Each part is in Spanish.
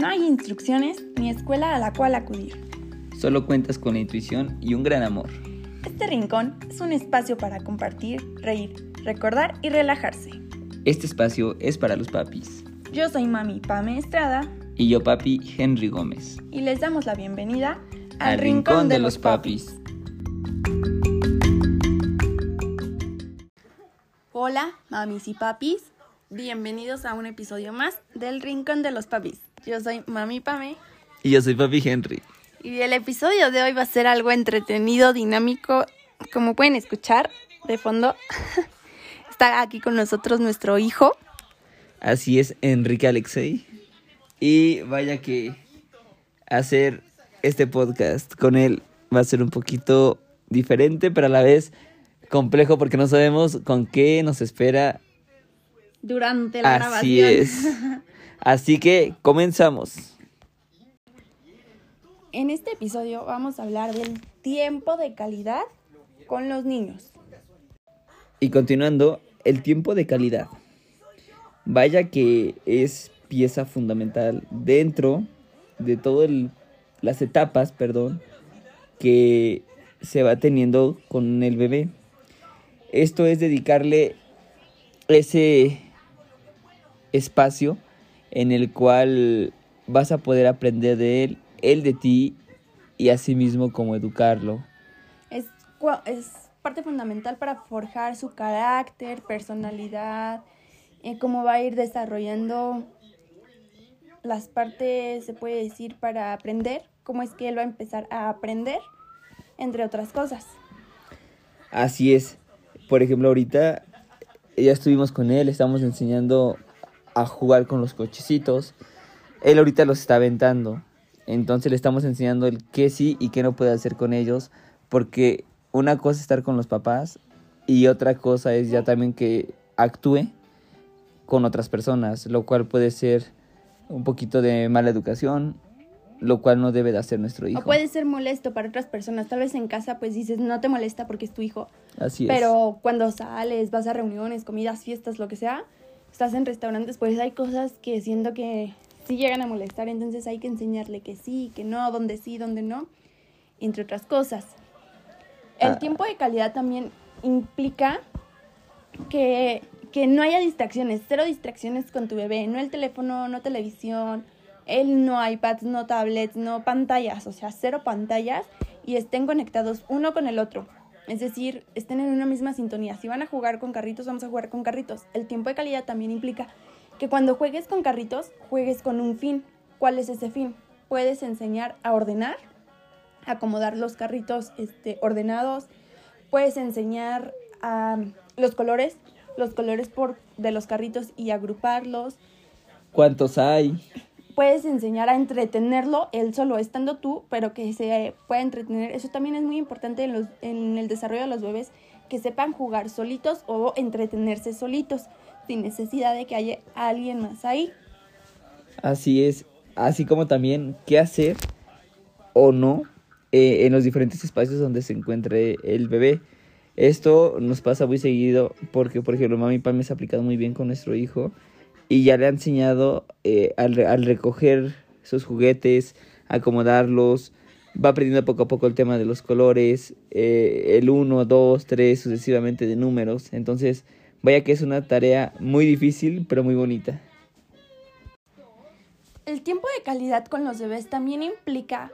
No hay instrucciones ni escuela a la cual acudir. Solo cuentas con la intuición y un gran amor. Este rincón es un espacio para compartir, reír, recordar y relajarse. Este espacio es para los papis. Yo soy mami Pame Estrada. Y yo papi Henry Gómez. Y les damos la bienvenida al, Rincón, de, los papis. Hola, mamis y papis. Bienvenidos a un episodio más del Rincón de los Papis. Yo soy Mami Pame. Y yo soy Papi Henry. Y el episodio de hoy va a ser algo entretenido, dinámico. Como pueden escuchar de fondo, está aquí con nosotros nuestro hijo. Así es, Enrique Alexei. Y vaya que hacer este podcast con él va a ser un poquito diferente, pero a la vez complejo porque no sabemos con qué nos espera durante la grabación. Así es. Así que comenzamos. En este episodio vamos a hablar del tiempo de calidad con los niños. Y continuando, el tiempo de calidad. Vaya que es pieza fundamental dentro de todas las etapas, perdón, que se va teniendo con el bebé. Esto es dedicarle ese espacio en el cual vas a poder aprender de él, él de ti y asimismo cómo educarlo. Es, es parte fundamental para forjar su carácter, personalidad, eh, cómo va a ir desarrollando las partes, se puede decir, para aprender, cómo es que él va a empezar a aprender, entre otras cosas. Así es. Por ejemplo, ahorita ya estuvimos con él, estamos enseñando a jugar con los cochecitos. Él ahorita los está aventando. Entonces le estamos enseñando el qué sí y qué no puede hacer con ellos. Porque una cosa es estar con los papás y otra cosa es ya también que actúe con otras personas, lo cual puede ser un poquito de mala educación, lo cual no debe de hacer nuestro hijo. O puede ser molesto para otras personas. Tal vez en casa pues dices, no te molesta porque es tu hijo. Así es. Pero cuando sales, vas a reuniones, comidas, fiestas, lo que sea, estás en restaurantes, pues hay cosas que siento que sí llegan a molestar. Entonces hay que enseñarle que sí, que no, dónde sí, dónde no, entre otras cosas. El ah. tiempo de calidad también implica que, que no haya distracciones, cero distracciones con tu bebé, no el teléfono, no televisión, él no iPads, no tablets, no pantallas, o sea, cero pantallas y estén conectados uno con el otro. Es decir, estén en una misma sintonía. Si van a jugar con carritos, vamos a jugar con carritos. El tiempo de calidad también implica que cuando juegues con carritos, juegues con un fin. ¿Cuál es ese fin? Puedes enseñar a ordenar, acomodar los carritos este, ordenados. Puedes enseñar a los colores, los colores por, de los carritos y agruparlos. ¿Cuántos hay? Puedes enseñar a entretenerlo él solo estando tú, pero que se pueda entretener. Eso también es muy importante en, los, en el desarrollo de los bebés, que sepan jugar solitos o entretenerse solitos, sin necesidad de que haya alguien más ahí. Así es, así como también qué hacer o no eh, en los diferentes espacios donde se encuentre el bebé. Esto nos pasa muy seguido porque, por ejemplo, mami me ha aplicado muy bien con nuestro hijo y ya le ha enseñado eh, al, recoger sus juguetes, acomodarlos, va aprendiendo poco a poco el tema de los colores, eh, el 1, 2, 3, sucesivamente de números. Entonces, vaya que es una tarea muy difícil, pero muy bonita. El tiempo de calidad con los bebés también implica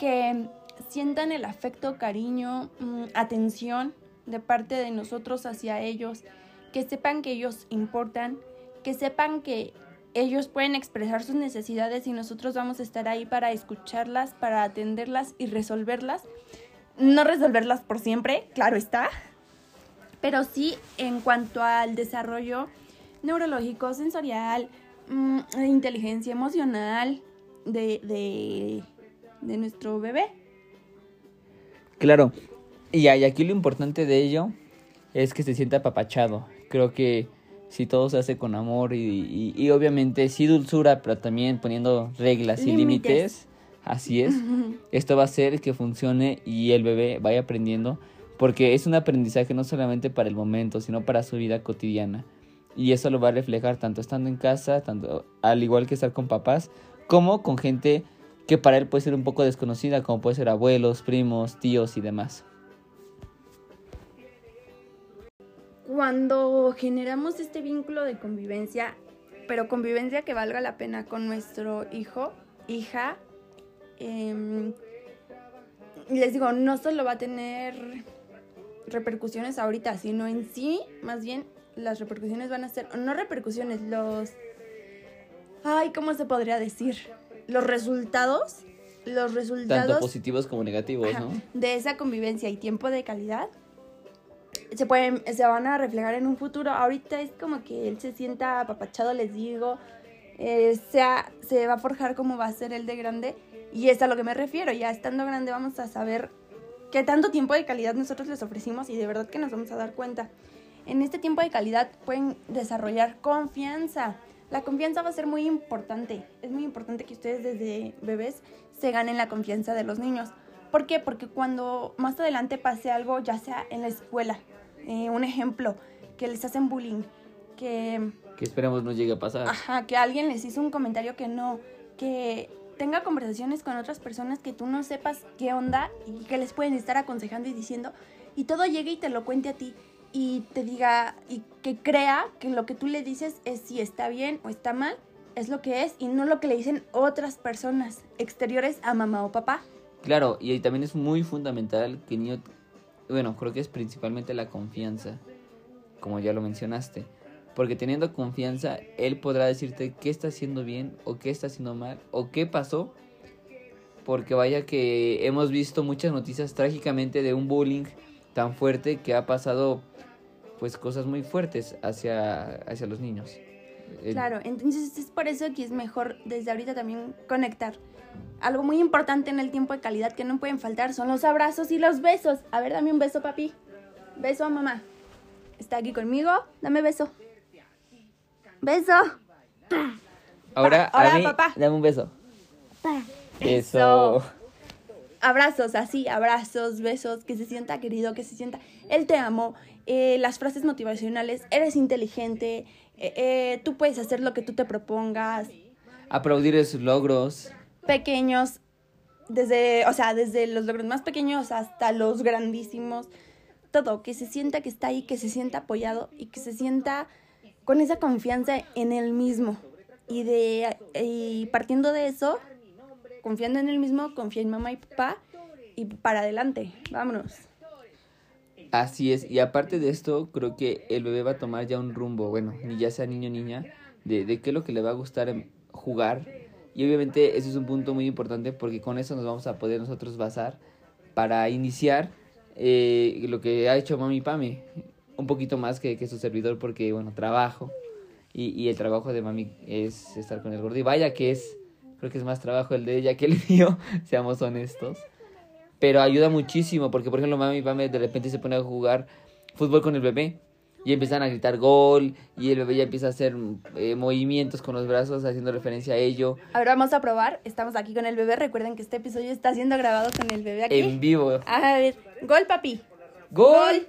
que sientan el afecto, cariño, mm, atención de parte de nosotros hacia ellos, que sepan que ellos importan, que sepan que ellos pueden expresar sus necesidades y nosotros vamos a estar ahí para escucharlas, para atenderlas y resolverlas. No resolverlas por siempre, claro está, pero sí en cuanto al desarrollo neurológico, sensorial, mm, inteligencia emocional de, de, de nuestro bebé. Claro, y aquí lo importante de ello es que se sienta apapachado. Creo que si todo se hace con amor y, y, obviamente sí dulzura, pero también poniendo reglas y límites, así es, esto va a hacer que funcione y el bebé vaya aprendiendo, porque es un aprendizaje no solamente para el momento, sino para su vida cotidiana. Y eso lo va a reflejar tanto estando en casa, tanto al igual que estar con papás, como con gente que para él puede ser un poco desconocida, como puede ser abuelos, primos, tíos y demás. Cuando generamos este vínculo de convivencia, pero convivencia que valga la pena con nuestro hijo, hija, em, les digo, no solo va a tener repercusiones ahorita, sino en sí, más bien las repercusiones van a ser, no repercusiones, los... Ay, ¿cómo se podría decir? Los resultados, los resultados... Tanto positivos como negativos, ajá, ¿no? De esa convivencia y tiempo de calidad se pueden, se van a reflejar en un futuro. Ahorita es como que él se sienta apapachado, les digo, eh, sea, se va a forjar cómo va a ser el de grande. Y es a lo que me refiero, ya estando grande vamos a saber qué tanto tiempo de calidad nosotros les ofrecimos y de verdad que nos vamos a dar cuenta. En este tiempo de calidad pueden desarrollar confianza. La confianza va a ser muy importante. Es muy importante que ustedes desde bebés se ganen la confianza de los niños. ¿Por qué? Porque cuando más adelante pase algo, ya sea en la escuela, eh, un ejemplo, que les hacen bullying, que... Que esperemos no llegue a pasar. Ajá, que alguien les hizo un comentario que no, que tenga conversaciones con otras personas que tú no sepas qué onda y que les pueden estar aconsejando y diciendo, y todo llegue y te lo cuente a ti y te diga y que crea que lo que tú le dices es si está bien o está mal, es lo que es y no lo que le dicen otras personas exteriores a mamá o papá. Claro, y ahí también es muy fundamental que el niño, bueno, creo que es principalmente la confianza, como ya lo mencionaste. Porque teniendo confianza, él podrá decirte qué está haciendo bien o qué está haciendo mal o qué pasó. Porque vaya que hemos visto muchas noticias trágicamente de un bullying tan fuerte que ha pasado pues cosas muy fuertes hacia, hacia los niños. El- Claro, entonces es por eso que es mejor desde ahorita también conectar. Algo muy importante en el tiempo de calidad que no pueden faltar son los abrazos y los besos. A ver, dame un beso, papi. Beso a mamá. Está aquí conmigo. Dame beso. Beso. Ahora, ahora, a mí, papá. dame un beso. Eso. Eso. Abrazos, así, abrazos, besos, que se sienta querido, que se sienta, él te amo, eh, las frases motivacionales, eres inteligente, eh, eh, tú puedes hacer lo que tú te propongas, Aplaudir sus logros. pequeños, desde, o sea, desde los logros más pequeños hasta los grandísimos, todo, que se sienta que está ahí, que se sienta apoyado y que se sienta con esa confianza en él mismo. Y de y partiendo de eso, confiando en él mismo, confía en mamá y papá y para adelante, vámonos. Así es, y aparte de esto, creo que el bebé va a tomar ya un rumbo, bueno, ya sea niño o niña, de, de qué es lo que le va a gustar em, jugar. Y obviamente eso es un punto muy importante porque con eso nos vamos a poder nosotros basar para iniciar eh, lo que ha hecho Mami Pame, un poquito más que, que su servidor porque, bueno, trabajo. Y, y el trabajo de Mami es estar con el gordo. Y vaya que es, creo que es más trabajo el de ella que el mío, seamos honestos. Pero ayuda muchísimo porque, por ejemplo, mami y Pame de repente se pone a jugar fútbol con el bebé y empiezan a gritar gol y el bebé ya empieza a hacer eh, movimientos con los brazos haciendo referencia a ello Ahora vamos a probar, estamos aquí con el bebé, recuerden que este episodio está siendo grabado con el bebé aquí. en vivo. A ver, gol papi. ¡Gol!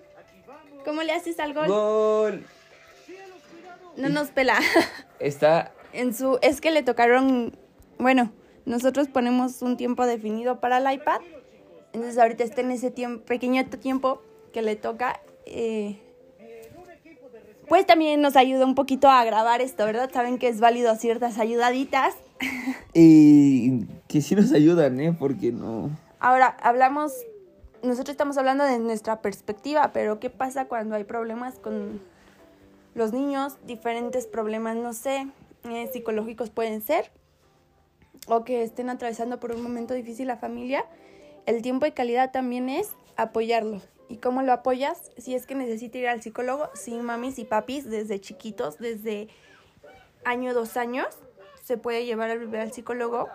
¿Cómo le haces al gol? ¡Gol! No nos pela. Está en su es que le tocaron bueno nosotros ponemos un tiempo definido para el iPad. Entonces ahorita está en ese tiempo pequeño tiempo que le toca eh, pues también nos ayuda un poquito a grabar esto verdad saben que es válido ciertas ayudaditas. Y que sí nos ayudan, ¿eh? Porque no... ahora hablamos nosotros estamos hablando de nuestra perspectiva pero qué pasa cuando hay problemas con los niños diferentes problemas no sé eh, psicológicos pueden ser o que estén atravesando por un momento difícil la familia, el tiempo de calidad también es apoyarlo. ¿Y cómo lo apoyas? Si es que necesita ir al psicólogo, sí, mamis y papis, desde chiquitos, desde año, dos años, se puede llevar al bebé al psicólogo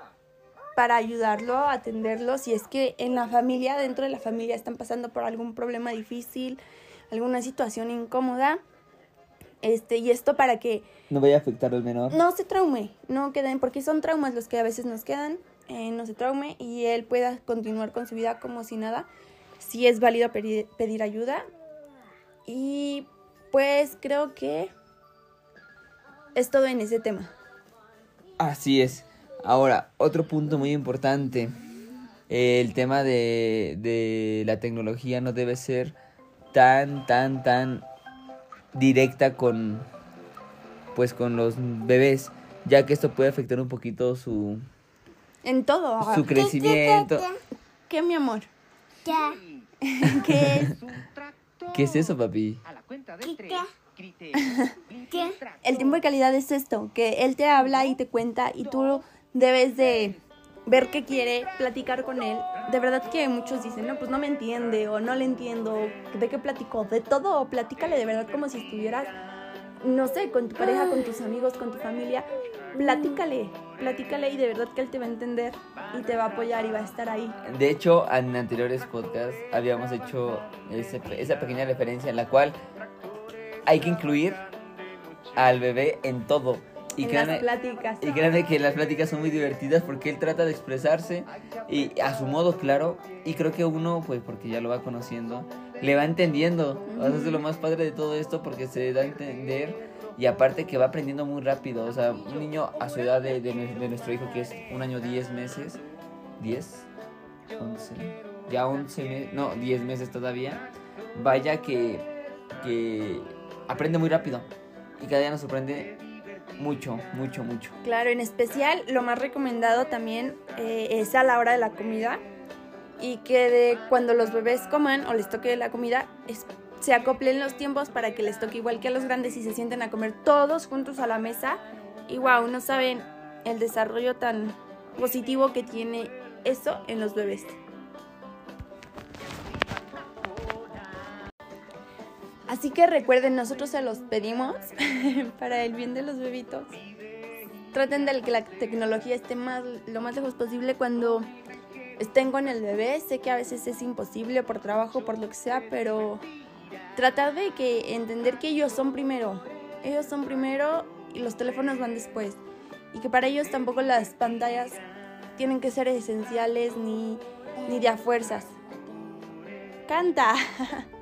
para ayudarlo, atenderlo. Si es que en la familia, dentro de la familia, están pasando por algún problema difícil, alguna situación incómoda. Este, y esto para que No vaya a afectar al menor. no se traume, no queden, porque son traumas los que a veces nos quedan, eh, no se traume y él pueda continuar con su vida como si nada. Sí es válido pedir, pedir ayuda. Y pues creo que es todo en ese tema. Así es. Ahora, otro punto muy importante. El tema de, de la tecnología no debe ser tan, tan, tan directa con, pues, con los bebés, ya que esto puede afectar un poquito su, En todo. su crecimiento. ¿Qué, mi amor? Ya. ¿Qué es? ¿Qué es eso, papi? A la cuenta de tres. ¿Qué? El tiempo de calidad es esto, que él te habla y te cuenta y tú debes de ver qué quiere, platicar con él. De verdad que muchos dicen, no, pues no me entiende o no le entiendo, ¿de qué platico? De todo, o platícale de verdad como si estuvieras, no sé, con tu pareja, con tus amigos, con tu familia. Platícale, platícale y de verdad que él te va a entender y te va a apoyar y va a estar ahí. De hecho, en anteriores podcasts habíamos hecho esa pequeña referencia en la cual hay que incluir al bebé en todo. Y en las créanme, pláticas. y créanme que las pláticas son muy divertidas porque él trata de expresarse y a su modo claro. Y creo que uno, pues porque ya lo va conociendo, le va entendiendo. O sea, es lo más padre de todo esto porque se da a entender y aparte que va aprendiendo muy rápido. O sea, un niño a su edad de, de de nuestro hijo que es un año 10 meses, 10, 11, ya 11 meses, no, 10 meses todavía. Vaya que, que aprende muy rápido y cada día nos sorprende mucho, mucho, mucho. Claro, en especial lo más recomendado también eh, es a la hora de la comida y que de cuando los bebés coman o les toque la comida se acoplen los tiempos para que les toque igual que a los grandes y se sienten a comer todos juntos a la mesa. Y wow, no saben el desarrollo tan positivo que tiene eso en los bebés. Así que recuerden, nosotros se los pedimos para el bien de los bebitos. Traten de que la tecnología esté más, lo más lejos posible cuando estén con el bebé. Sé que a veces es imposible por trabajo, por lo que sea, pero tratar de que entender que ellos son primero. Ellos son primero y los teléfonos van después. Y que para ellos tampoco las pantallas tienen que ser esenciales ni, ni de a fuerzas. Canta.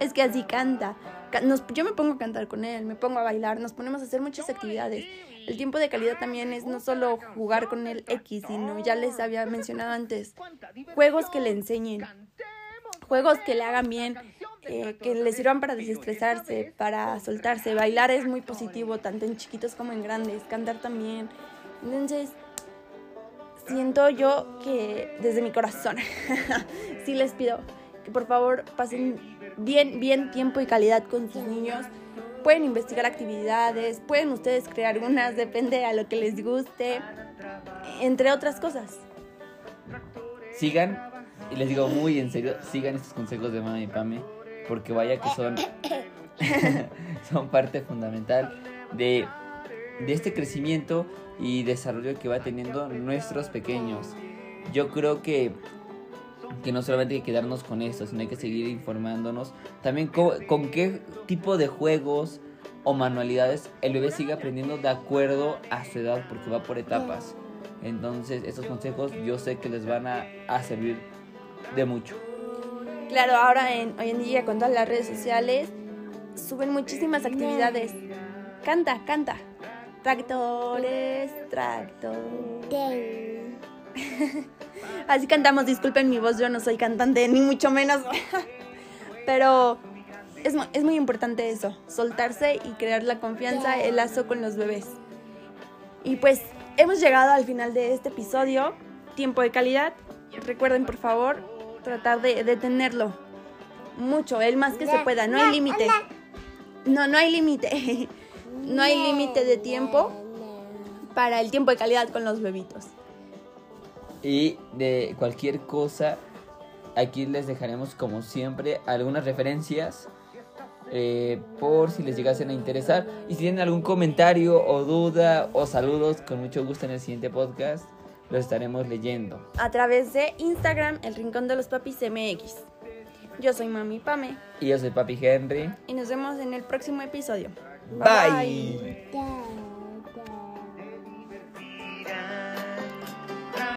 Es que así canta. Yo me pongo a cantar con él, me pongo a bailar, nos ponemos a hacer muchas actividades. El tiempo de calidad también es no solo jugar con el X, sino ya les había mencionado antes, juegos que le enseñen, juegos que le hagan bien, eh, que le sirvan para desestresarse, para soltarse. Bailar es muy positivo, tanto en chiquitos como en grandes, cantar también. Entonces, siento yo que desde mi corazón, sí les pido que por favor pasen bien, bien tiempo y calidad con sus niños. Pueden investigar actividades, pueden ustedes crear unas, depende a lo que les guste, entre otras cosas. Sigan, y les digo muy en serio, sigan estos consejos de Mami y Pame, porque vaya que son, son parte fundamental de, de este crecimiento y desarrollo que va teniendo nuestros pequeños. Yo creo que, que no solamente hay que quedarnos con esto, sino hay que seguir informándonos también co- con, qué tipo de juegos o manualidades el bebé sigue aprendiendo de acuerdo a su edad, porque va por etapas. Entonces, estos consejos yo sé que les van a, a servir de mucho. Claro, ahora en, hoy en día con todas las redes sociales suben muchísimas actividades. Canta, canta. Tractores, tractores. Así cantamos, disculpen mi voz, yo no soy cantante, ni mucho menos. Pero es, es muy importante eso, soltarse y crear la confianza, el lazo con los bebés. Y pues hemos llegado al final de este episodio, tiempo de calidad. Recuerden por favor tratar de, de tenerlo mucho, el más que se pueda, no hay límite. No, no hay límite. No hay límite de tiempo para el tiempo de calidad con los bebitos. Y de cualquier cosa, aquí les dejaremos como siempre algunas referencias eh, por si les llegasen a interesar. Y si tienen algún comentario o duda o saludos, con mucho gusto en el siguiente podcast los estaremos leyendo. a través de Instagram, el Rincón de los Papis MX. Yo soy Mami Pame Y yo soy Papi Henry. y nos vemos en el próximo episodio. Bye.